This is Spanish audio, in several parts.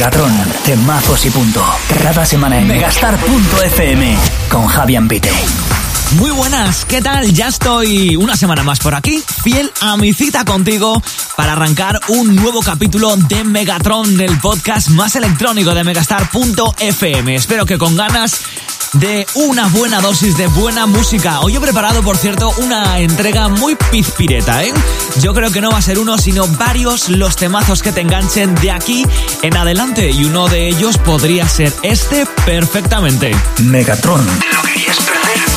Megatron, temazos y punto. Cada semana en megastar.fm con Javier Pite. Muy buenas, ¿qué tal? Ya estoy una semana más por aquí, fiel a mi cita contigo para arrancar un nuevo capítulo de Megatron, del podcast más electrónico de megastar.fm. Espero que con ganas de una buena dosis de buena música. Hoy he preparado, por cierto, una entrega muy pizpireta, ¿eh? Yo creo que no va a ser uno, sino varios los temazos que te enganchen de aquí en adelante. Y uno de ellos podría ser este perfectamente. Megatron. al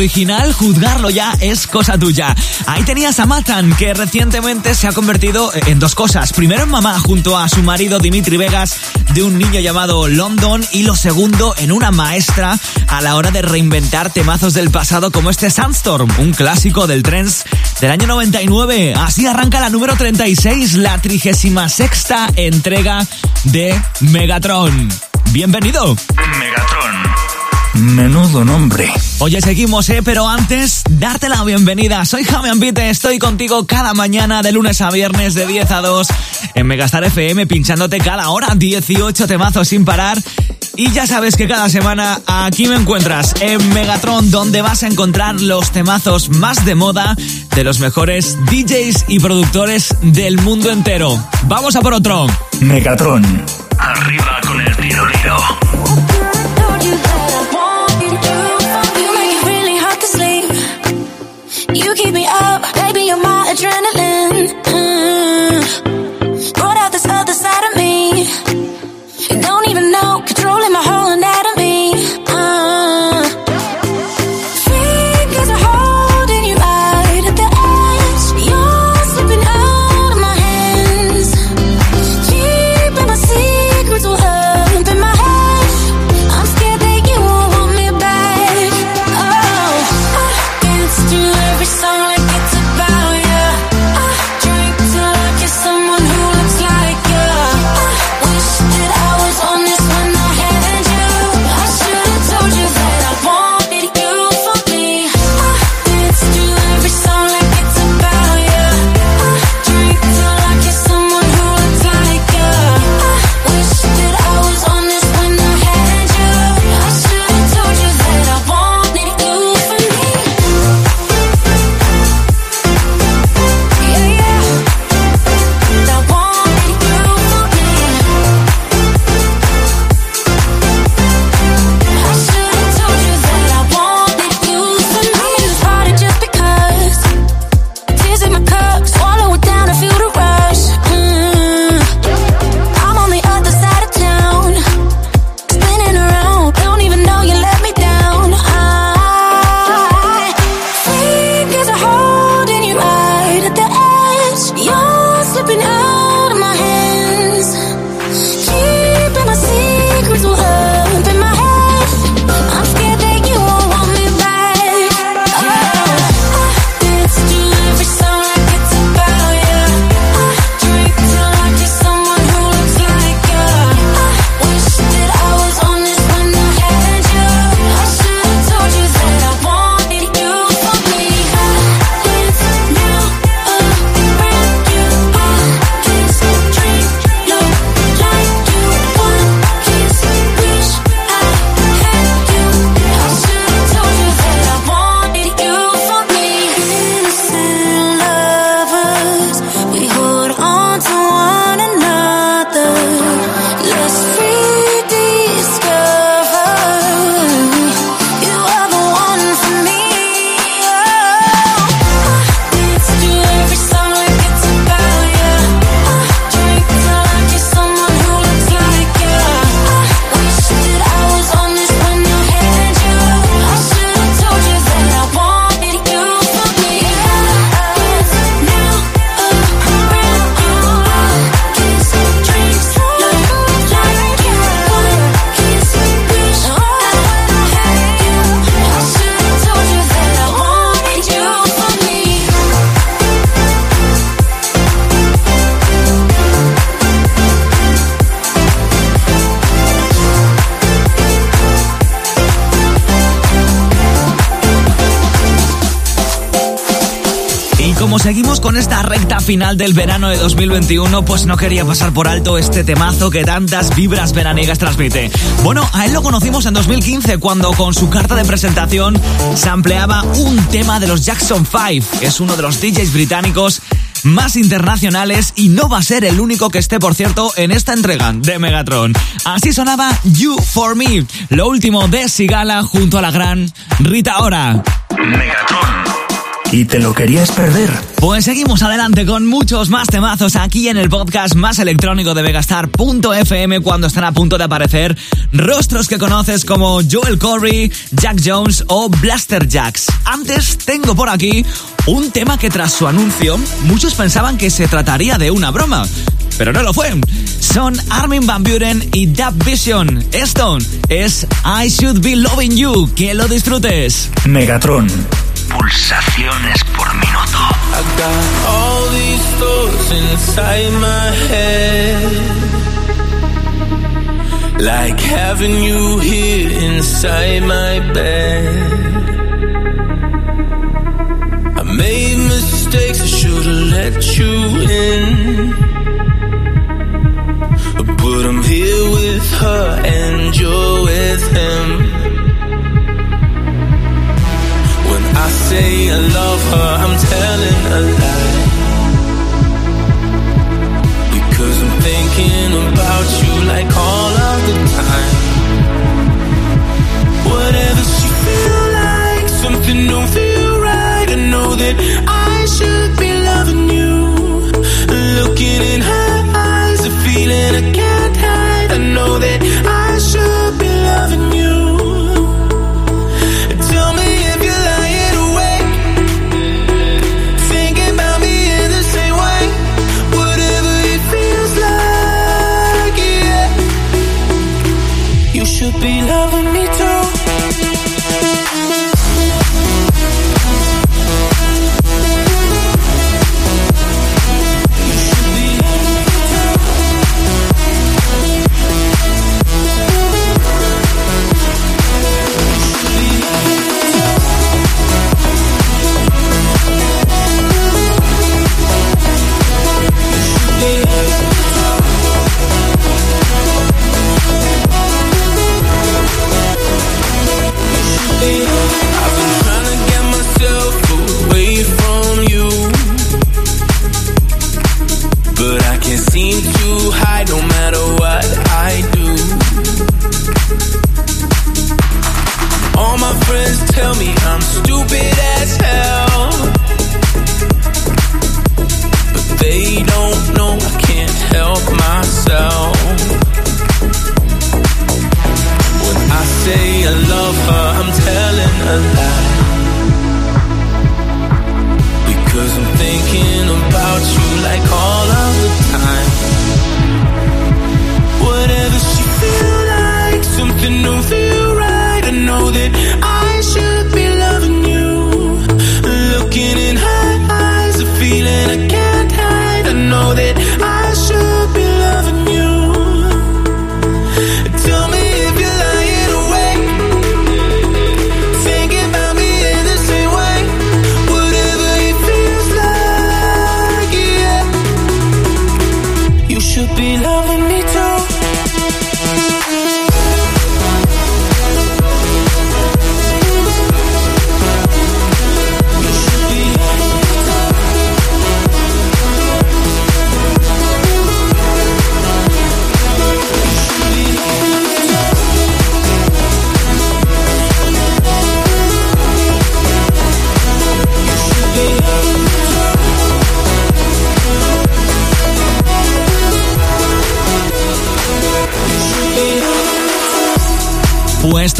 original, juzgarlo ya es cosa tuya. Ahí tenías a Matan, que recientemente se ha convertido en dos cosas. Primero en mamá junto a su marido Dimitri Vegas de un niño llamado London y lo segundo en una maestra a la hora de reinventar temazos del pasado como este Sandstorm, un clásico del trance del año 99. Así arranca la número 36, la 36 entrega de Megatron. Bienvenido. Megatron. Menudo nombre. Oye, seguimos, ¿eh? Pero antes, darte la bienvenida. Soy Javi Ambite, estoy contigo cada mañana de lunes a viernes de 10 a 2 en Megastar FM, pinchándote cada hora 18 temazos sin parar. Y ya sabes que cada semana aquí me encuentras en Megatron, donde vas a encontrar los temazos más de moda de los mejores DJs y productores del mundo entero. Vamos a por otro. Megatron. Arriba con el tiro con esta recta final del verano de 2021, pues no quería pasar por alto este temazo que tantas vibras veraniegas transmite. Bueno, a él lo conocimos en 2015 cuando con su carta de presentación se ampliaba un tema de los Jackson 5. Es uno de los DJs británicos más internacionales y no va a ser el único que esté, por cierto, en esta entrega de Megatron. Así sonaba You For Me, lo último de Sigala junto a la gran Rita Ora. Megatron. ¿Y te lo querías perder? Pues seguimos adelante con muchos más temazos aquí en el podcast más electrónico de Megastar.fm cuando están a punto de aparecer rostros que conoces como Joel Corey, Jack Jones o Blaster Jacks. Antes tengo por aquí un tema que tras su anuncio muchos pensaban que se trataría de una broma. Pero no lo fue. Son Armin Van Buren y Dub Vision. Esto es I Should Be Loving You. Que lo disfrutes. Megatron pulsaciones por minuto. I got all these thoughts inside my head. Like having you here inside my bed. I made mistakes, I should've let you in. But I'm here with her and you're with him. I say I love her, I'm telling a lie. Because I'm thinking about you like all of the time. Whatever she feel like, something don't feel right. I know that I should be loving you. Looking in her eyes, a feeling I can't hide. I know that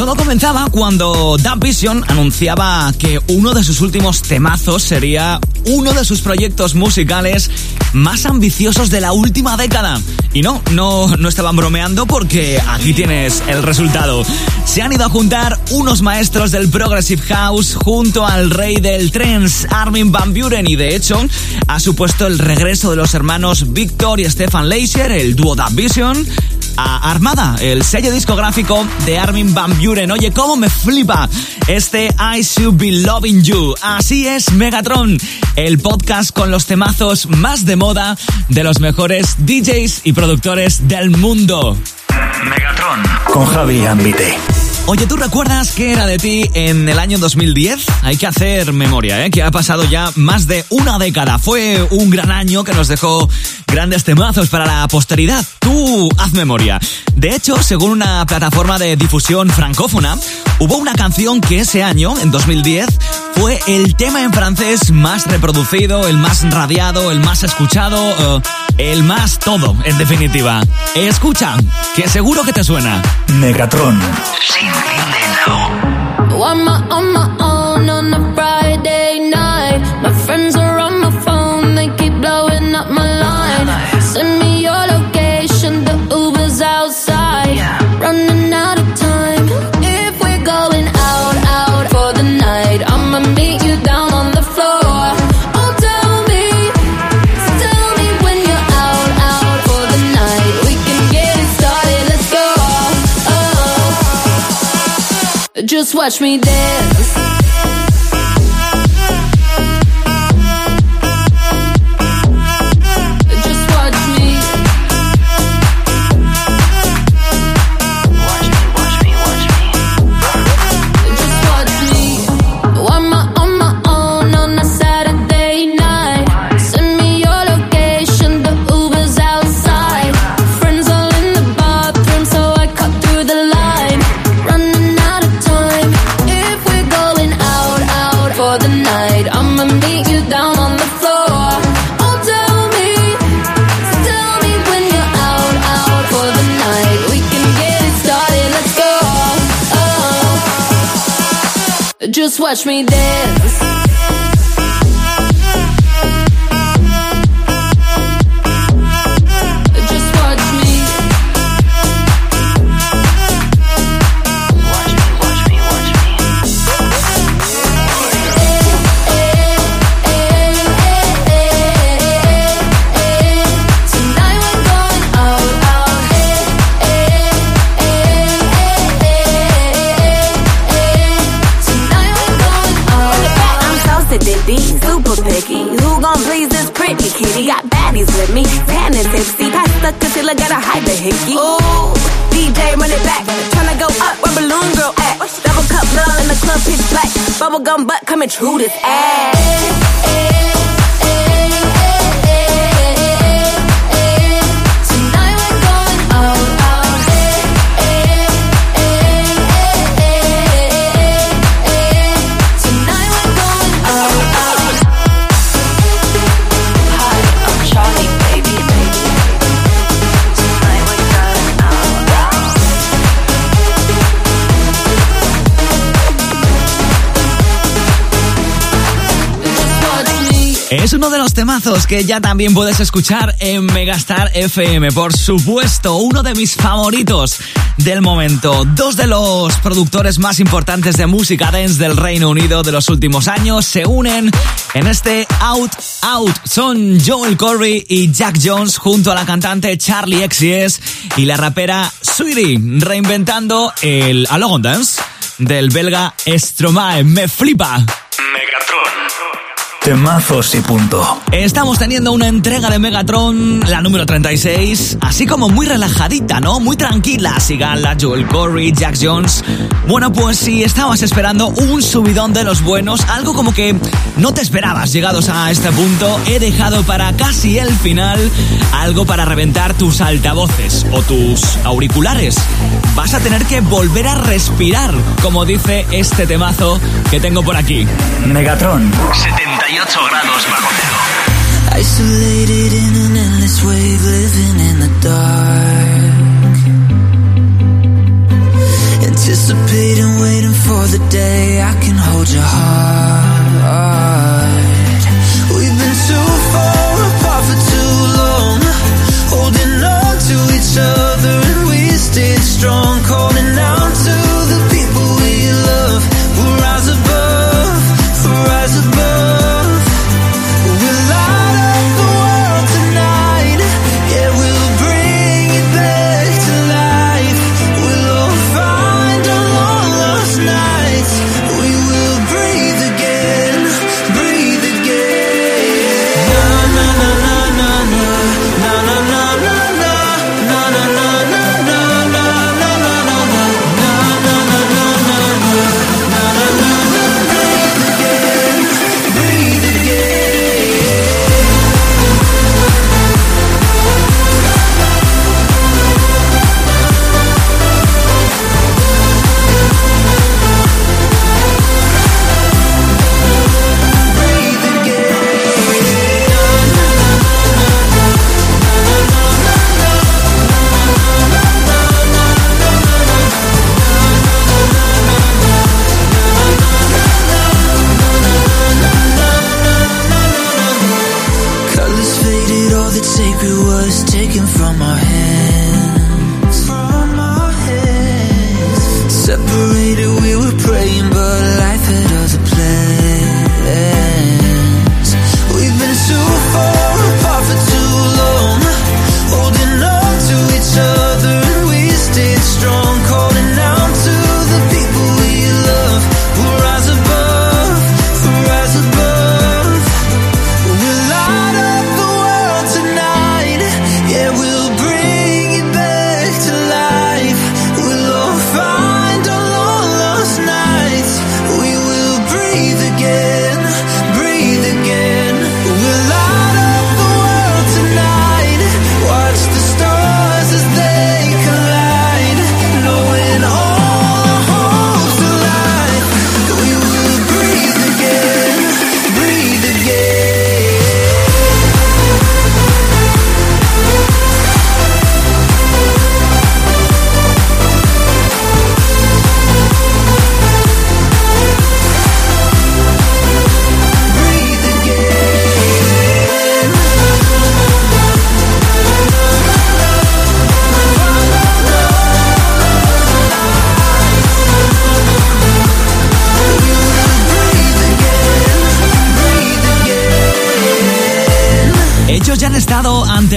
Todo comenzaba cuando Dub Vision anunciaba que uno de sus últimos temazos sería uno de sus proyectos musicales más ambiciosos de la última década. Y no, no, no estaban bromeando porque aquí tienes el resultado. Se han ido a juntar unos maestros del Progressive House junto al rey del trance, Armin Van Buren, y de hecho ha supuesto el regreso de los hermanos Victor y Stefan Leischer, el dúo Dub Vision, a Armada, el sello discográfico de Armin Van Buren. Oye, cómo me flipa este I Should Be Loving You. Así es, Megatron, el podcast con los temazos más de moda de los mejores DJs y productores del mundo. Megatron con Javi Ambite. Oye, ¿tú recuerdas qué era de ti en el año 2010? Hay que hacer memoria, ¿eh? Que ha pasado ya más de una década. Fue un gran año que nos dejó grandes temazos para la posteridad. Tú haz memoria. De hecho, según una plataforma de difusión francófona, hubo una canción que ese año, en 2010, fue el tema en francés más reproducido, el más radiado, el más escuchado, uh, el más todo, en definitiva. Escucha, que seguro que te suena. Megatron. Watch me dance. Watch me dance. Kitty? Got baddies with me, tan and tipsy. Pass the concealer, gotta hide the hickey. Ooh, DJ run it back, tryna go up where balloon girl at. Double cup love in the club, pitch black. Bubblegum butt coming true this ass. Es uno de los temazos que ya también puedes escuchar en Megastar FM. Por supuesto, uno de mis favoritos del momento. Dos de los productores más importantes de música dance del Reino Unido de los últimos años se unen en este Out Out. Son Joel Corey y Jack Jones junto a la cantante Charlie XCS y la rapera Sweetie, reinventando el Alogon Dance del belga Stromae. Me flipa. Temazos y punto. Estamos teniendo una entrega de Megatron, la número 36, así como muy relajadita, ¿no? Muy tranquila. Sigala, Joel Corey, Jack Jones. Bueno, pues si estabas esperando un subidón de los buenos, algo como que no te esperabas llegados a este punto, he dejado para casi el final algo para reventar tus altavoces o tus auriculares. Vas a tener que volver a respirar, como dice este temazo que tengo por aquí. Megatron. 78 grados bajo cero. Isolated in an endless wave, living in the dark. Anticipating, waiting for the day I can hold your heart.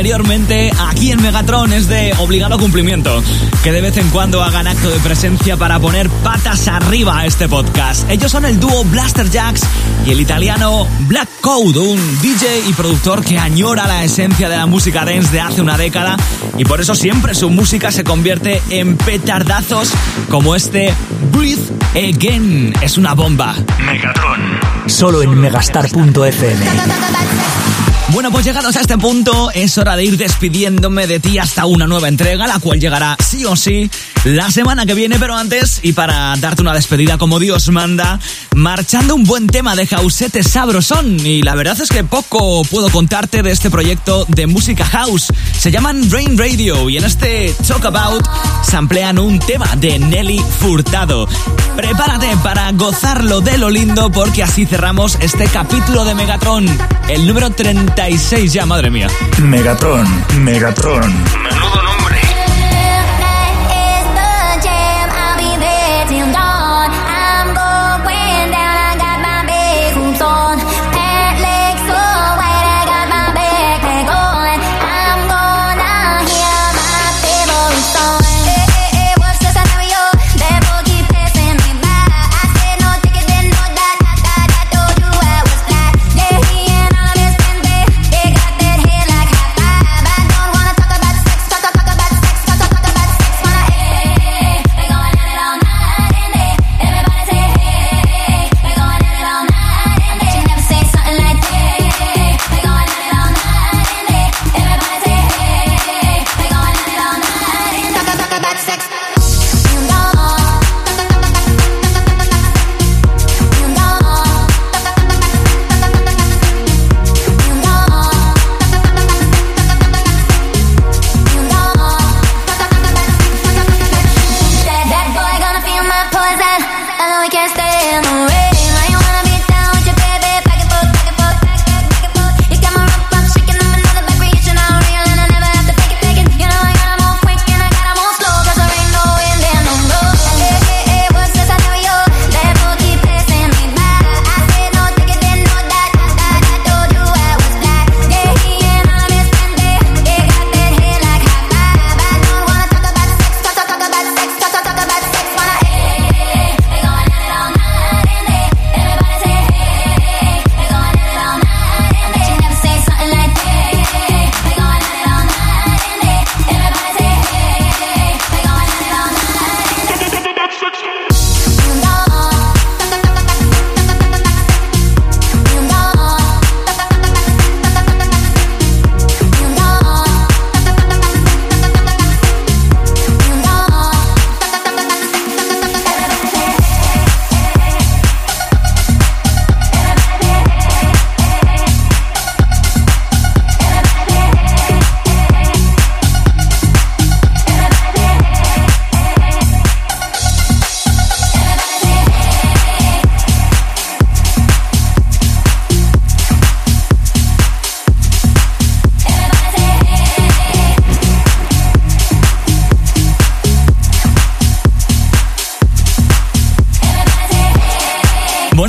Anteriormente aquí en Megatron, es de obligado cumplimiento. Que de vez en cuando hagan acto de presencia para poner patas arriba a este podcast. Ellos son el dúo Blaster Jacks y el italiano Black Code, un DJ y productor que añora la esencia de la música dance de hace una década y por eso siempre su música se convierte en petardazos como este Breathe Again. Es una bomba. Megatron. Solo en megastar.fm. Bueno, pues llegados a este punto, es hora de ir despidiéndome de ti hasta una nueva entrega, la cual llegará sí o sí la semana que viene, pero antes, y para darte una despedida como Dios manda, marchando un buen tema de Jausete Sabrosón. Y la verdad es que poco puedo contarte de este proyecto de música house. Se llaman Rain Radio y en este Talk About se emplean un tema de Nelly Furtado. Prepárate para gozarlo de lo lindo porque así cerramos este capítulo de Megatron, el número 36 ya, madre mía. Megatron. Megatron. Menudo nombre.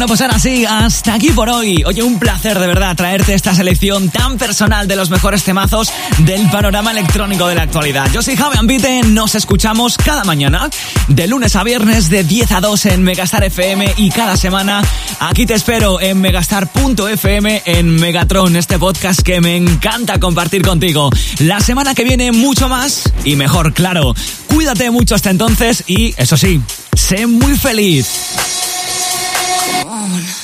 Pues ahora sí, hasta aquí por hoy. Oye, un placer de verdad traerte esta selección tan personal de los mejores temazos del panorama electrónico de la actualidad. Yo soy Javi Ambite, nos escuchamos cada mañana, de lunes a viernes de 10 a 2 en Megastar FM y cada semana aquí te espero en megastar.fm en Megatron, este podcast que me encanta compartir contigo. La semana que viene mucho más y mejor, claro. Cuídate mucho hasta entonces y, eso sí, sé muy feliz. On.